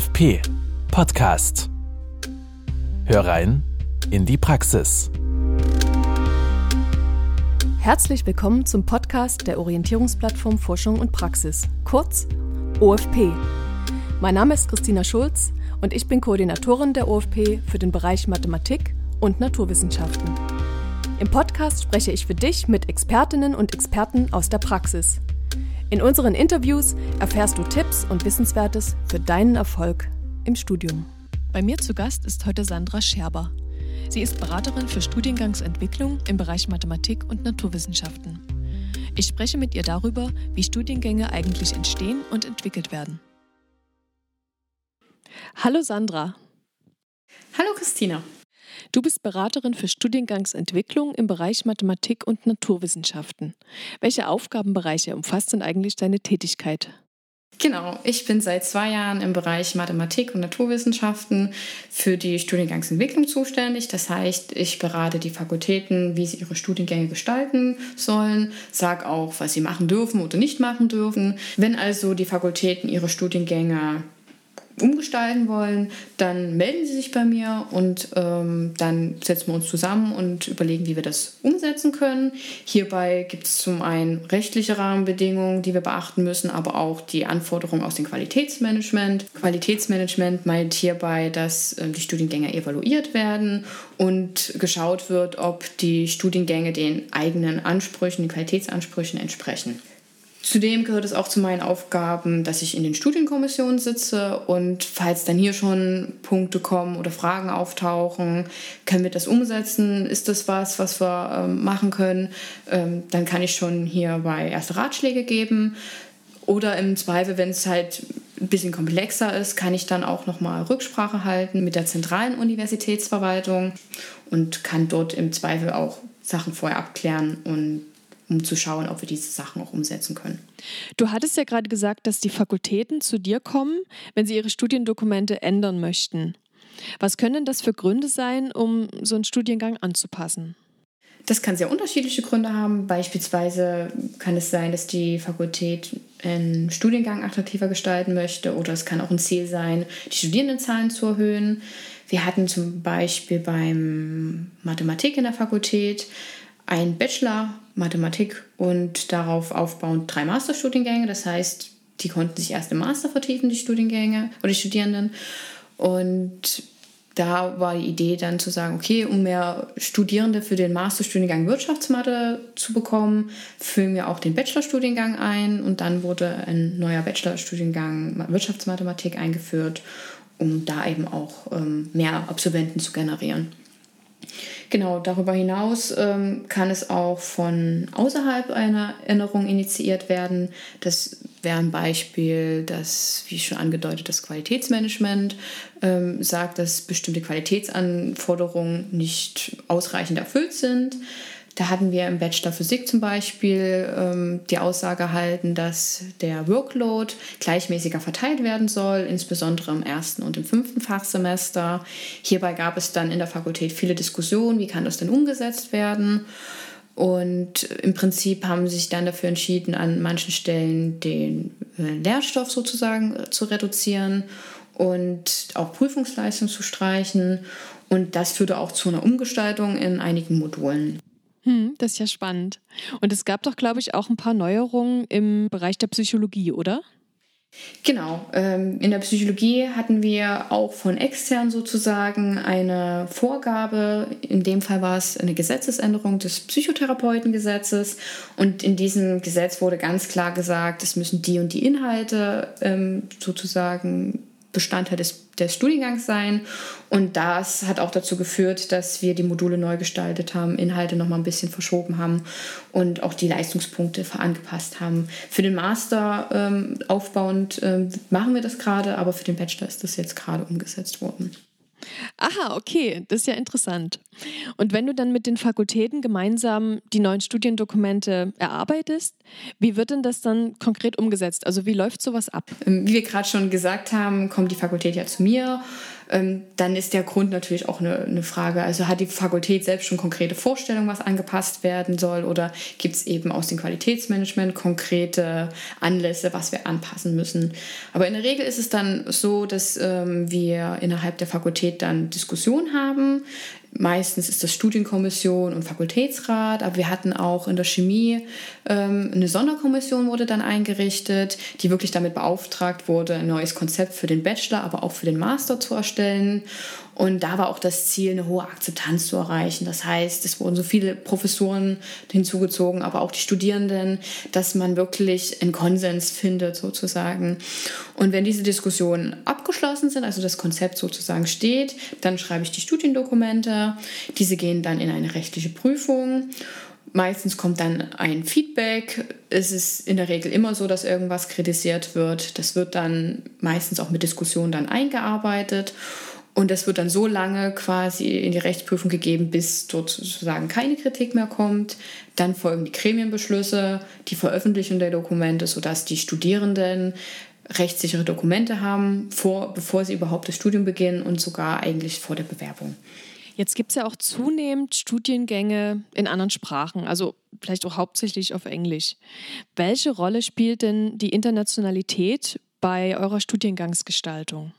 OFP Podcast. Hör rein in die Praxis. Herzlich willkommen zum Podcast der Orientierungsplattform Forschung und Praxis, kurz OFP. Mein Name ist Christina Schulz und ich bin Koordinatorin der OFP für den Bereich Mathematik und Naturwissenschaften. Im Podcast spreche ich für dich mit Expertinnen und Experten aus der Praxis. In unseren Interviews erfährst du Tipps und Wissenswertes für deinen Erfolg im Studium. Bei mir zu Gast ist heute Sandra Scherber. Sie ist Beraterin für Studiengangsentwicklung im Bereich Mathematik und Naturwissenschaften. Ich spreche mit ihr darüber, wie Studiengänge eigentlich entstehen und entwickelt werden. Hallo Sandra. Hallo Christina. Du bist Beraterin für Studiengangsentwicklung im Bereich Mathematik und Naturwissenschaften. Welche Aufgabenbereiche umfasst denn eigentlich deine Tätigkeit? Genau, ich bin seit zwei Jahren im Bereich Mathematik und Naturwissenschaften für die Studiengangsentwicklung zuständig. Das heißt, ich berate die Fakultäten, wie sie ihre Studiengänge gestalten sollen, sage auch, was sie machen dürfen oder nicht machen dürfen. Wenn also die Fakultäten ihre Studiengänge umgestalten wollen, dann melden Sie sich bei mir und ähm, dann setzen wir uns zusammen und überlegen, wie wir das umsetzen können. Hierbei gibt es zum einen rechtliche Rahmenbedingungen, die wir beachten müssen, aber auch die Anforderungen aus dem Qualitätsmanagement. Qualitätsmanagement meint hierbei, dass äh, die Studiengänge evaluiert werden und geschaut wird, ob die Studiengänge den eigenen Ansprüchen, den Qualitätsansprüchen entsprechen. Zudem gehört es auch zu meinen Aufgaben, dass ich in den Studienkommissionen sitze und falls dann hier schon Punkte kommen oder Fragen auftauchen, können wir das umsetzen? Ist das was, was wir ähm, machen können? Ähm, dann kann ich schon hierbei erste Ratschläge geben. Oder im Zweifel, wenn es halt ein bisschen komplexer ist, kann ich dann auch nochmal Rücksprache halten mit der zentralen Universitätsverwaltung und kann dort im Zweifel auch Sachen vorher abklären und um zu schauen, ob wir diese Sachen auch umsetzen können. Du hattest ja gerade gesagt, dass die Fakultäten zu dir kommen, wenn sie ihre Studiendokumente ändern möchten. Was können das für Gründe sein, um so einen Studiengang anzupassen? Das kann sehr unterschiedliche Gründe haben. Beispielsweise kann es sein, dass die Fakultät einen Studiengang attraktiver gestalten möchte oder es kann auch ein Ziel sein, die Studierendenzahlen zu erhöhen. Wir hatten zum Beispiel beim Mathematik in der Fakultät einen Bachelor Mathematik und darauf aufbauend drei Masterstudiengänge. Das heißt, die konnten sich erst im Master vertiefen, die Studiengänge oder die Studierenden. Und da war die Idee dann zu sagen, okay, um mehr Studierende für den Masterstudiengang Wirtschaftsmathe zu bekommen, füllen wir auch den Bachelorstudiengang ein und dann wurde ein neuer Bachelorstudiengang Wirtschaftsmathematik eingeführt, um da eben auch ähm, mehr Absolventen zu generieren. Genau, darüber hinaus ähm, kann es auch von außerhalb einer Erinnerung initiiert werden. Das wäre ein Beispiel, dass, wie schon angedeutet, das Qualitätsmanagement ähm, sagt, dass bestimmte Qualitätsanforderungen nicht ausreichend erfüllt sind. Da hatten wir im Bachelor Physik zum Beispiel ähm, die Aussage erhalten, dass der Workload gleichmäßiger verteilt werden soll, insbesondere im ersten und im fünften Fachsemester. Hierbei gab es dann in der Fakultät viele Diskussionen, wie kann das denn umgesetzt werden. Und im Prinzip haben sie sich dann dafür entschieden, an manchen Stellen den äh, Lehrstoff sozusagen äh, zu reduzieren und auch Prüfungsleistung zu streichen. Und das führte auch zu einer Umgestaltung in einigen Modulen. Hm, das ist ja spannend. Und es gab doch, glaube ich, auch ein paar Neuerungen im Bereich der Psychologie, oder? Genau. Ähm, in der Psychologie hatten wir auch von extern sozusagen eine Vorgabe. In dem Fall war es eine Gesetzesänderung des Psychotherapeutengesetzes. Und in diesem Gesetz wurde ganz klar gesagt, es müssen die und die Inhalte ähm, sozusagen Bestandteil des, des Studiengangs sein. Und das hat auch dazu geführt, dass wir die Module neu gestaltet haben, Inhalte noch mal ein bisschen verschoben haben und auch die Leistungspunkte angepasst haben. Für den Master ähm, aufbauend ähm, machen wir das gerade, aber für den Bachelor ist das jetzt gerade umgesetzt worden. Aha, okay, das ist ja interessant. Und wenn du dann mit den Fakultäten gemeinsam die neuen Studiendokumente erarbeitest, wie wird denn das dann konkret umgesetzt? Also wie läuft sowas ab? Ähm, wie wir gerade schon gesagt haben, kommt die Fakultät ja zu mir dann ist der Grund natürlich auch eine, eine Frage. Also hat die Fakultät selbst schon konkrete Vorstellungen, was angepasst werden soll oder gibt es eben aus dem Qualitätsmanagement konkrete Anlässe, was wir anpassen müssen. Aber in der Regel ist es dann so, dass ähm, wir innerhalb der Fakultät dann Diskussionen haben Meistens ist das Studienkommission und Fakultätsrat, aber wir hatten auch in der Chemie ähm, eine Sonderkommission wurde dann eingerichtet, die wirklich damit beauftragt wurde, ein neues Konzept für den Bachelor, aber auch für den Master zu erstellen. Und da war auch das Ziel, eine hohe Akzeptanz zu erreichen. Das heißt, es wurden so viele Professoren hinzugezogen, aber auch die Studierenden, dass man wirklich einen Konsens findet sozusagen. Und wenn diese Diskussionen abgeschlossen sind, also das Konzept sozusagen steht, dann schreibe ich die Studiendokumente. Diese gehen dann in eine rechtliche Prüfung. Meistens kommt dann ein Feedback. Es ist in der Regel immer so, dass irgendwas kritisiert wird. Das wird dann meistens auch mit Diskussionen dann eingearbeitet. Und das wird dann so lange quasi in die Rechtsprüfung gegeben, bis dort sozusagen keine Kritik mehr kommt. Dann folgen die Gremienbeschlüsse, die Veröffentlichung der Dokumente, sodass die Studierenden rechtssichere Dokumente haben, vor, bevor sie überhaupt das Studium beginnen und sogar eigentlich vor der Bewerbung. Jetzt gibt es ja auch zunehmend Studiengänge in anderen Sprachen, also vielleicht auch hauptsächlich auf Englisch. Welche Rolle spielt denn die Internationalität bei eurer Studiengangsgestaltung?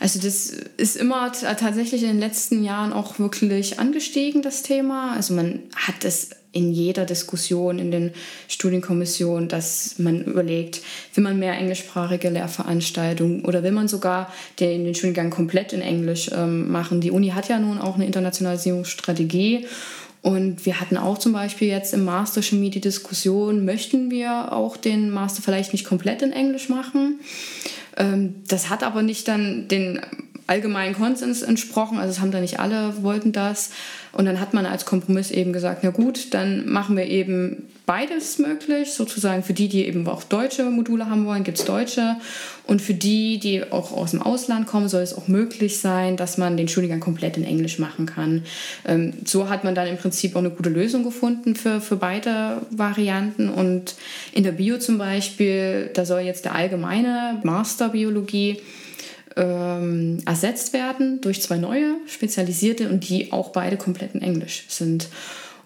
Also das ist immer tatsächlich in den letzten Jahren auch wirklich angestiegen, das Thema. Also man hat es in jeder Diskussion in den Studienkommissionen, dass man überlegt, will man mehr englischsprachige Lehrveranstaltungen oder will man sogar den, den Studiengang komplett in Englisch ähm, machen. Die Uni hat ja nun auch eine Internationalisierungsstrategie und wir hatten auch zum Beispiel jetzt im Master Chemie die Diskussion, möchten wir auch den Master vielleicht nicht komplett in Englisch machen? Ähm, das hat aber nicht dann den allgemeinen Konsens entsprochen. Also es haben da nicht alle wollten das. Und dann hat man als Kompromiss eben gesagt, na gut, dann machen wir eben beides möglich. Sozusagen für die, die eben auch deutsche Module haben wollen, gibt es deutsche. Und für die, die auch aus dem Ausland kommen, soll es auch möglich sein, dass man den Studiengang komplett in Englisch machen kann. Ähm, so hat man dann im Prinzip auch eine gute Lösung gefunden für, für beide Varianten. Und in der Bio zum Beispiel, da soll jetzt der allgemeine Master Biologie ähm, ersetzt werden durch zwei neue spezialisierte und die auch beide komplett in Englisch sind.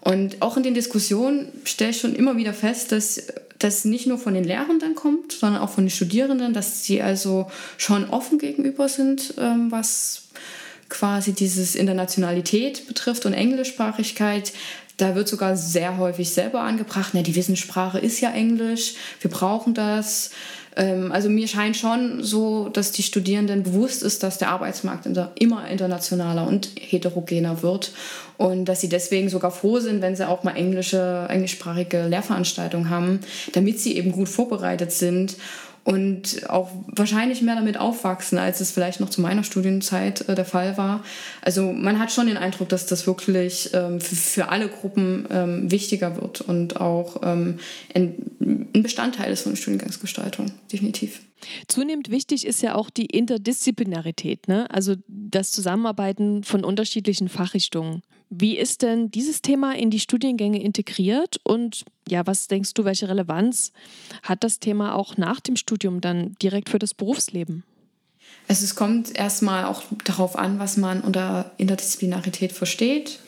Und auch in den Diskussionen stelle ich schon immer wieder fest, dass das nicht nur von den Lehrenden kommt, sondern auch von den Studierenden, dass sie also schon offen gegenüber sind, ähm, was quasi dieses Internationalität betrifft und Englischsprachigkeit. Da wird sogar sehr häufig selber angebracht, na, die Wissenssprache ist ja Englisch, wir brauchen das. Ähm, also mir scheint schon so, dass die Studierenden bewusst ist, dass der Arbeitsmarkt immer internationaler und heterogener wird und dass sie deswegen sogar froh sind, wenn sie auch mal englische, englischsprachige Lehrveranstaltungen haben, damit sie eben gut vorbereitet sind und auch wahrscheinlich mehr damit aufwachsen, als es vielleicht noch zu meiner Studienzeit äh, der Fall war. Also man hat schon den Eindruck, dass das wirklich ähm, für, für, alle Gruppen ähm, wichtiger wird und auch ähm, ein, ein Bestandteil ist von der Studiengangsgestaltung, definitiv. Zunehmend wichtig ist ja auch die Interdisziplinarität, ne? also das Zusammenarbeiten von unterschiedlichen Fachrichtungen. Wie ist denn dieses Thema in die Studiengänge integriert und ja, was denkst du, welche Relevanz hat das Thema auch nach dem Studium dann direkt für das Berufsleben? Also es kommt erstmal auch darauf an, was man unter Interdisziplinarität versteht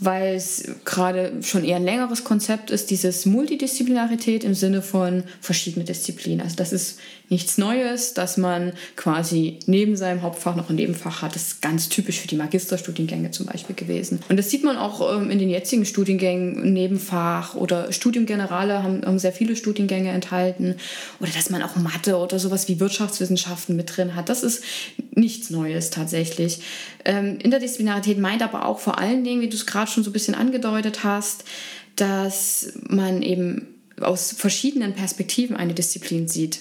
weil es gerade schon eher ein längeres Konzept ist, dieses Multidisziplinarität im Sinne von verschiedene Disziplinen. Also das ist nichts Neues, dass man quasi neben seinem Hauptfach noch ein Nebenfach hat. Das ist ganz typisch für die Magisterstudiengänge zum Beispiel gewesen. Und das sieht man auch ähm, in den jetzigen Studiengängen, Nebenfach oder Studiengenerale haben, haben sehr viele Studiengänge enthalten. Oder dass man auch Mathe oder sowas wie Wirtschaftswissenschaften mit drin hat. Das ist nichts Neues tatsächlich. Ähm, Interdisziplinarität meint aber auch vor allen Dingen, wie du es gerade schon so ein bisschen angedeutet hast, dass man eben aus verschiedenen Perspektiven eine Disziplin sieht,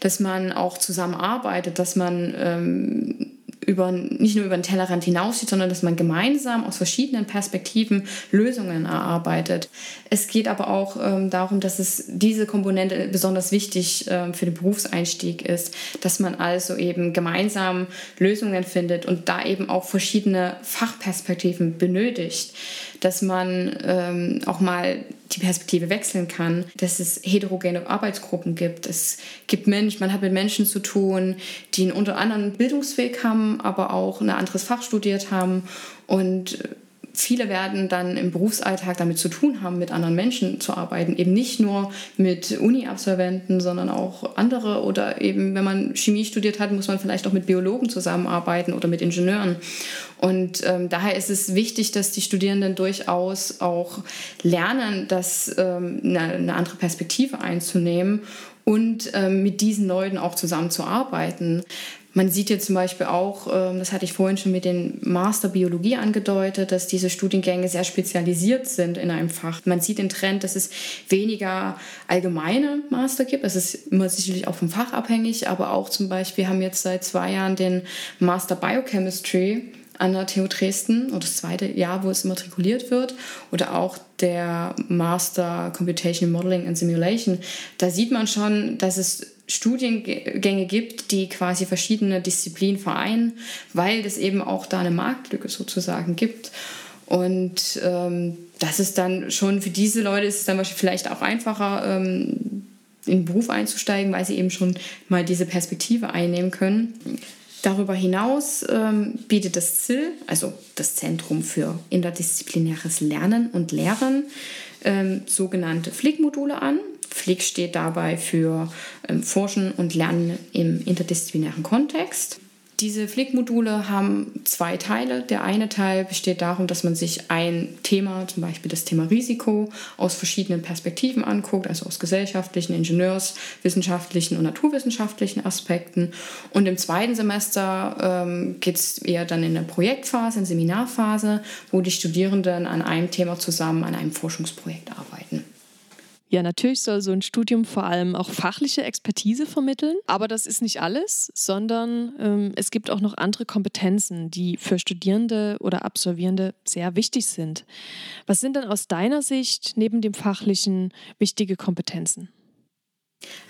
dass man auch zusammenarbeitet, dass man ähm, über, nicht nur über den Tellerrand hinaussieht, sondern dass man gemeinsam aus verschiedenen Perspektiven Lösungen erarbeitet. Es geht aber auch ähm, darum, dass es diese Komponente besonders wichtig ähm, für den Berufseinstieg ist, dass man also eben gemeinsam Lösungen findet und da eben auch verschiedene Fachperspektiven benötigt, dass man ähm, auch mal die Perspektive wechseln kann, dass es heterogene Arbeitsgruppen gibt. Es gibt Menschen, man hat mit Menschen zu tun, die einen unter anderem Bildungsweg haben, aber auch ein anderes Fach studiert haben und viele werden dann im Berufsalltag damit zu tun haben, mit anderen Menschen zu arbeiten. Eben nicht nur mit Uni-Absolventen, sondern auch andere. Oder eben, wenn man Chemie studiert hat, muss man vielleicht auch mit Biologen zusammenarbeiten oder mit Ingenieuren. Und ähm, daher ist es wichtig, dass die Studierenden durchaus auch lernen, das, ähm, eine, eine andere Perspektive einzunehmen und ähm, mit diesen Leuten auch zusammenzuarbeiten. Man sieht jetzt zum Beispiel auch, ähm, das hatte ich vorhin schon mit den Master Biologie angedeutet, dass diese Studiengänge sehr spezialisiert sind in einem Fach. Man sieht den Trend, dass es weniger allgemeine Master gibt. Es ist immer sicherlich auch vom Fach abhängig, aber auch zum Beispiel haben jetzt seit zwei Jahren den Master Biochemistry an der TU Dresden oder das zweite Jahr, wo es immatrikuliert wird oder auch der Master Computational Modeling and Simulation. Da sieht man schon, dass es Studiengänge gibt, die quasi verschiedene Disziplinen vereinen, weil es eben auch da eine Marktlücke sozusagen gibt. Und ähm, das ist dann schon für diese Leute ist es dann vielleicht auch einfacher, ähm, in den Beruf einzusteigen, weil sie eben schon mal diese Perspektive einnehmen können. Darüber hinaus ähm, bietet das ZIL, also das Zentrum für interdisziplinäres Lernen und Lehren, ähm, sogenannte Flick-Module an. Flick steht dabei für ähm, Forschen und Lernen im interdisziplinären Kontext. Diese Flick-Module haben zwei Teile. Der eine Teil besteht darum, dass man sich ein Thema, zum Beispiel das Thema Risiko, aus verschiedenen Perspektiven anguckt, also aus gesellschaftlichen, ingenieurswissenschaftlichen und naturwissenschaftlichen Aspekten. Und im zweiten Semester ähm, geht es eher dann in eine Projektphase, in Seminarphase, wo die Studierenden an einem Thema zusammen an einem Forschungsprojekt arbeiten. Ja, natürlich soll so ein Studium vor allem auch fachliche Expertise vermitteln, aber das ist nicht alles, sondern ähm, es gibt auch noch andere Kompetenzen, die für Studierende oder Absolvierende sehr wichtig sind. Was sind denn aus deiner Sicht neben dem fachlichen wichtige Kompetenzen?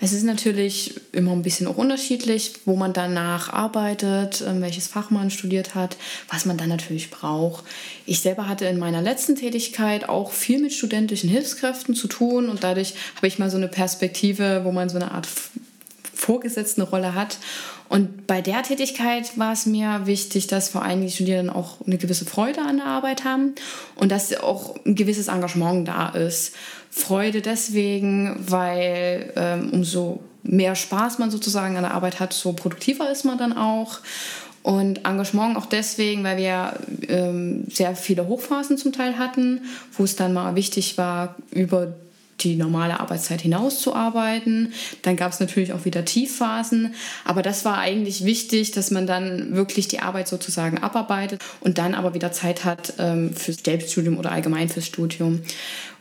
Es ist natürlich immer ein bisschen auch unterschiedlich, wo man danach arbeitet, ähm, welches Fach man studiert hat, was man dann natürlich braucht. Ich selber hatte in meiner letzten Tätigkeit auch viel mit studentischen Hilfskräften zu tun und dadurch habe ich mal so eine Perspektive, wo man so eine Art vorgesetzten Rolle hat. Und bei der Tätigkeit war es mir wichtig, dass vor allem die Studierenden auch eine gewisse Freude an der Arbeit haben und dass auch ein gewisses Engagement da ist. Freude deswegen, weil ähm, umso mehr Spaß man sozusagen an der Arbeit hat, so produktiver ist man dann auch. Und Engagement auch deswegen, weil wir ähm, sehr viele Hochphasen zum Teil hatten, wo es dann mal wichtig war, über die normale Arbeitszeit hinauszuarbeiten. Dann gab es natürlich auch wieder Tiefphasen. Aber das war eigentlich wichtig, dass man dann wirklich die Arbeit sozusagen abarbeitet und dann aber wieder Zeit hat ähm, fürs Selbststudium oder allgemein fürs Studium.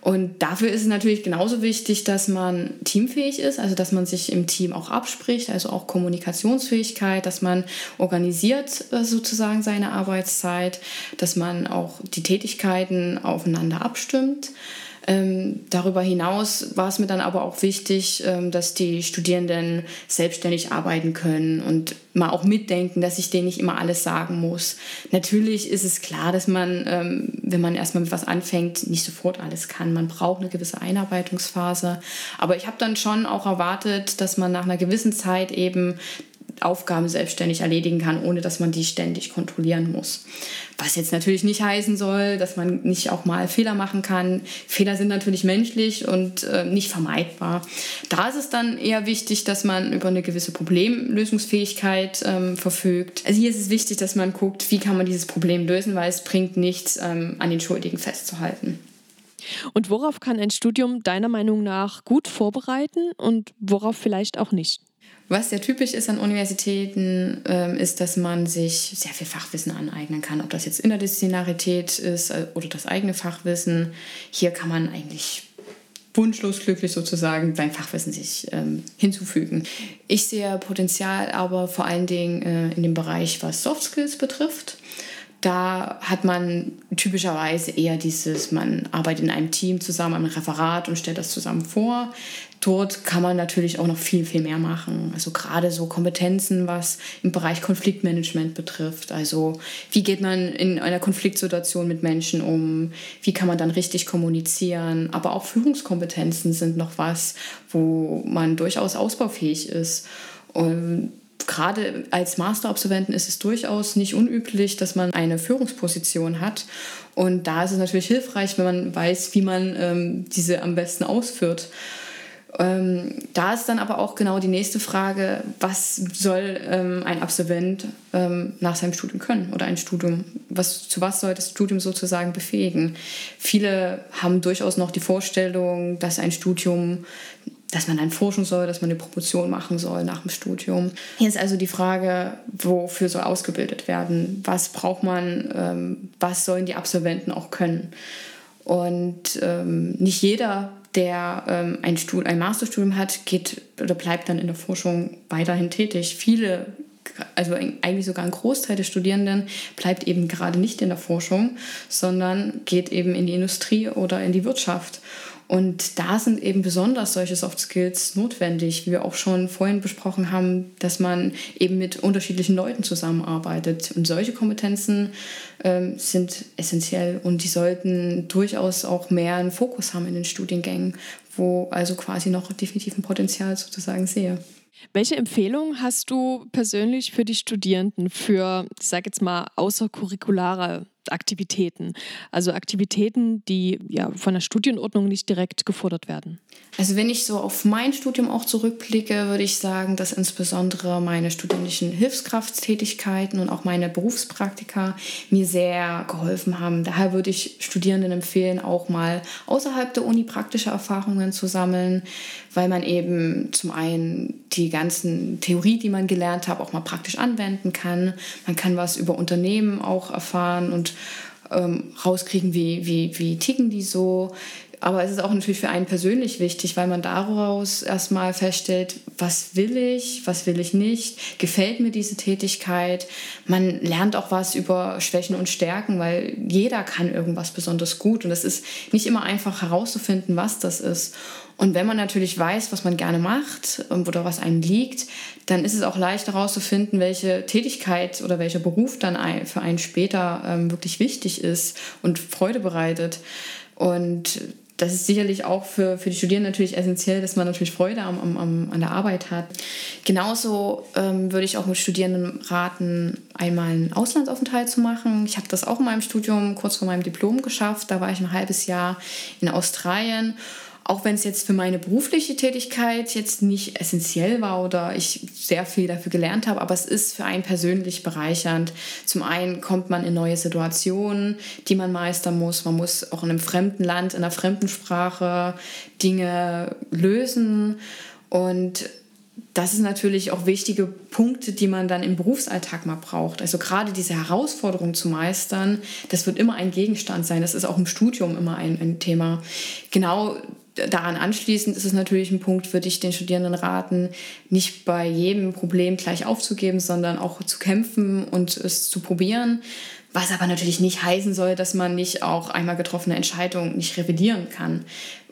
Und dafür ist es natürlich genauso wichtig, dass man teamfähig ist, also dass man sich im Team auch abspricht, also auch Kommunikationsfähigkeit, dass man organisiert äh, sozusagen seine Arbeitszeit, dass man auch die Tätigkeiten aufeinander abstimmt. Ähm, darüber hinaus war es mir dann aber auch wichtig, ähm, dass die Studierenden selbstständig arbeiten können und mal auch mitdenken, dass ich denen nicht immer alles sagen muss. Natürlich ist es klar, dass man, ähm, wenn man erstmal mit was anfängt, nicht sofort alles kann. Man braucht eine gewisse Einarbeitungsphase. Aber ich habe dann schon auch erwartet, dass man nach einer gewissen Zeit eben Aufgaben selbstständig erledigen kann, ohne dass man die ständig kontrollieren muss. Was jetzt natürlich nicht heißen soll, dass man nicht auch mal Fehler machen kann. Fehler sind natürlich menschlich und äh, nicht vermeidbar. Da ist es dann eher wichtig, dass man über eine gewisse Problemlösungsfähigkeit ähm, verfügt. Also hier ist es wichtig, dass man guckt, wie kann man dieses Problem lösen, weil es bringt nichts, ähm, an den Schuldigen festzuhalten. Und worauf kann ein Studium deiner Meinung nach gut vorbereiten und worauf vielleicht auch nicht? Was sehr typisch ist an Universitäten, ähm, ist, dass man sich sehr viel Fachwissen aneignen kann. Ob das jetzt Interdisziplinarität ist äh, oder das eigene Fachwissen. Hier kann man eigentlich wunschlos glücklich sozusagen beim Fachwissen sich ähm, hinzufügen. Ich sehe Potenzial aber vor allen Dingen äh, in dem Bereich, was Soft Skills betrifft. Da hat man typischerweise eher dieses, man arbeitet in einem Team zusammen, am Referat und stellt das zusammen vor. Dort kann man natürlich auch noch viel, viel mehr machen. Also gerade so Kompetenzen, was im Bereich Konfliktmanagement betrifft. Also wie geht man in einer Konfliktsituation mit Menschen um? Wie kann man dann richtig kommunizieren? Aber auch Führungskompetenzen sind noch was, wo man durchaus ausbaufähig ist. Und gerade als Masterabsolventen ist es durchaus nicht unüblich, dass man eine Führungsposition hat. Und da ist es natürlich hilfreich, wenn man weiß, wie man ähm, diese am besten ausführt. Ähm, da ist dann aber auch genau die nächste Frage, was soll ähm, ein Absolvent ähm, nach seinem Studium können oder ein Studium, was, zu was soll das Studium sozusagen befähigen? Viele haben durchaus noch die Vorstellung, dass ein Studium dass man dann forschen soll, dass man eine Promotion machen soll nach dem Studium. Hier ist also die Frage, wofür soll ausgebildet werden? Was braucht man? Ähm, was sollen die Absolventen auch können? Und ähm, nicht jeder, der ähm, ein, Stud ein Masterstudium hat, geht oder bleibt dann in der Forschung weiterhin tätig. Viele also eigentlich sogar ein Großteil der Studierenden bleibt eben gerade nicht in der Forschung, sondern geht eben in die Industrie oder in die Wirtschaft. Und da sind eben besonders solche Soft Skills notwendig, wie wir auch schon vorhin besprochen haben, dass man eben mit unterschiedlichen Leuten zusammenarbeitet. Und solche Kompetenzen ähm, sind essentiell und die sollten durchaus auch mehr einen Fokus haben in den Studiengängen, wo also quasi noch definitiv ein Potenzial sozusagen sehe. Welche Empfehlungen hast du persönlich für die Studierenden für, ich sage jetzt mal, außercurriculare Aktivitäten. Also Aktivitäten, die ja von der Studienordnung nicht direkt gefordert werden. Also wenn ich so auf mein Studium auch zurückblicke, würde ich sagen, dass insbesondere meine studentischen Hilfskrafttätigkeiten und auch meine Berufspraktika mir sehr geholfen haben. Daher würde ich Studierenden empfehlen, auch mal außerhalb der Uni praktische Erfahrungen zu sammeln, weil man eben zum einen die ganzen Theorie, die man gelernt hat, auch mal praktisch anwenden kann. Man kann was über Unternehmen auch erfahren und ähm, rauskriegen, wie, wie, wie ticken die so. Aber es ist auch natürlich für einen persönlich wichtig, weil man daraus erstmal feststellt, was will ich, was will ich nicht, gefällt mir diese Tätigkeit. Man lernt auch was über Schwächen und Stärken, weil jeder kann irgendwas besonders gut und es ist nicht immer einfach herauszufinden, was das ist. Und wenn man natürlich weiß, was man gerne macht ähm, oder was einem liegt, dann ist es auch leicht herauszufinden, welche Tätigkeit oder welcher Beruf dann für einen später ähm, wirklich wichtig ist und Freude bereitet. Und das ist sicherlich auch für, für die Studierenden natürlich essentiell, dass man natürlich Freude am, am, an der Arbeit hat. Genauso ähm, würde ich auch mit Studierenden raten, einmal einen Auslandsaufenthalt zu machen. Ich habe das auch in meinem Studium kurz vor meinem Diplom geschafft. Da war ich ein halbes Jahr in Australien auch wenn es jetzt für meine berufliche Tätigkeit jetzt nicht essentiell war oder ich sehr viel dafür gelernt habe, aber es ist für einen persönlich bereichernd. Zum einen kommt man in neue Situationen, die man meistern muss. Man muss auch in einem fremden Land, in einer fremden Sprache Dinge lösen und das sind natürlich auch wichtige Punkte, die man dann im Berufsalltag mal braucht. Also gerade diese Herausforderung zu meistern, das wird immer ein Gegenstand sein. Das ist auch im Studium immer ein, ein Thema. Genau daran anschließend ist es natürlich ein Punkt, würde ich den Studierenden raten, nicht bei jedem Problem gleich aufzugeben, sondern auch zu kämpfen und es zu probieren. Was aber natürlich nicht heißen soll, dass man nicht auch einmal getroffene Entscheidungen nicht revidieren kann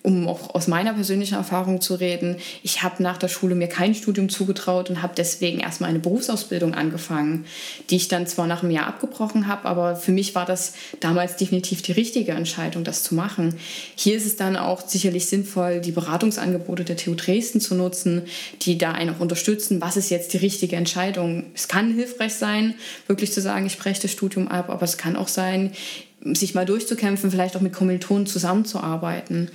um auch aus meiner persönlichen Erfahrung zu reden, ich habe nach der Schule mir kein Studium zugetraut und habe deswegen erstmal eine Berufsausbildung angefangen, die ich dann zwar nach einem Jahr abgebrochen habe, aber für mich war das damals definitiv die richtige Entscheidung, das zu machen. Hier ist es dann auch sicherlich sinnvoll, die Beratungsangebote der TU Dresden zu nutzen, die da einen auch unterstützen, was ist jetzt die richtige Entscheidung. Es kann hilfreich sein, wirklich zu sagen, ich breche das Studium ab, aber es kann auch sein, sich mal durchzukämpfen, vielleicht auch mit Kommilitonen zusammenzuarbeiten.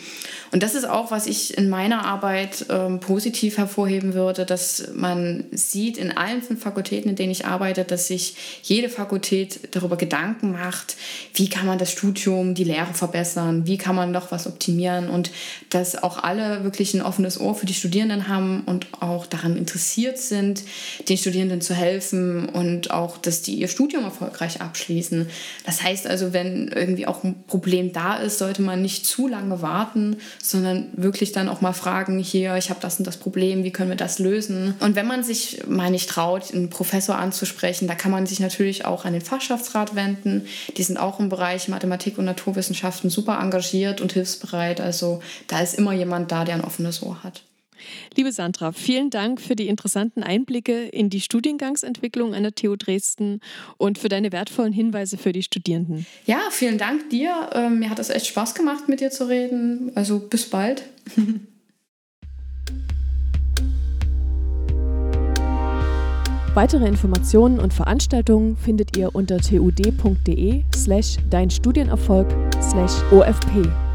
Und das ist auch, was ich in meiner Arbeit ähm, positiv hervorheben würde, dass man sieht in allen fünf Fakultäten, in denen ich arbeite, dass sich jede Fakultät darüber Gedanken macht, wie kann man das Studium, die Lehre verbessern, wie kann man noch was optimieren und dass auch alle wirklich ein offenes Ohr für die Studierenden haben und auch daran interessiert sind, den Studierenden zu helfen und auch, dass die ihr Studium erfolgreich abschließen. Das heißt also, wenn irgendwie auch ein Problem da ist, sollte man nicht zu lange warten, sondern wirklich dann auch mal fragen, hier, ich habe das und das Problem, wie können wir das lösen? Und wenn man sich mal nicht traut, einen Professor anzusprechen, da kann man sich natürlich auch an den Fachschaftsrat wenden. Die sind auch im Bereich Mathematik und Naturwissenschaften super engagiert und hilfsbereit. Also da ist immer jemand da, der ein offenes Ohr hat. Liebe Sandra, vielen Dank für die interessanten Einblicke in die Studiengangsentwicklung an der TU Dresden und für deine wertvollen Hinweise für die Studierenden. Ja, vielen Dank dir. Ähm, mir hat es echt Spaß gemacht, mit dir zu reden. Also bis bald. Weitere Informationen und Veranstaltungen findet ihr unter tud.de slash dein Studienerfolg slash OFP.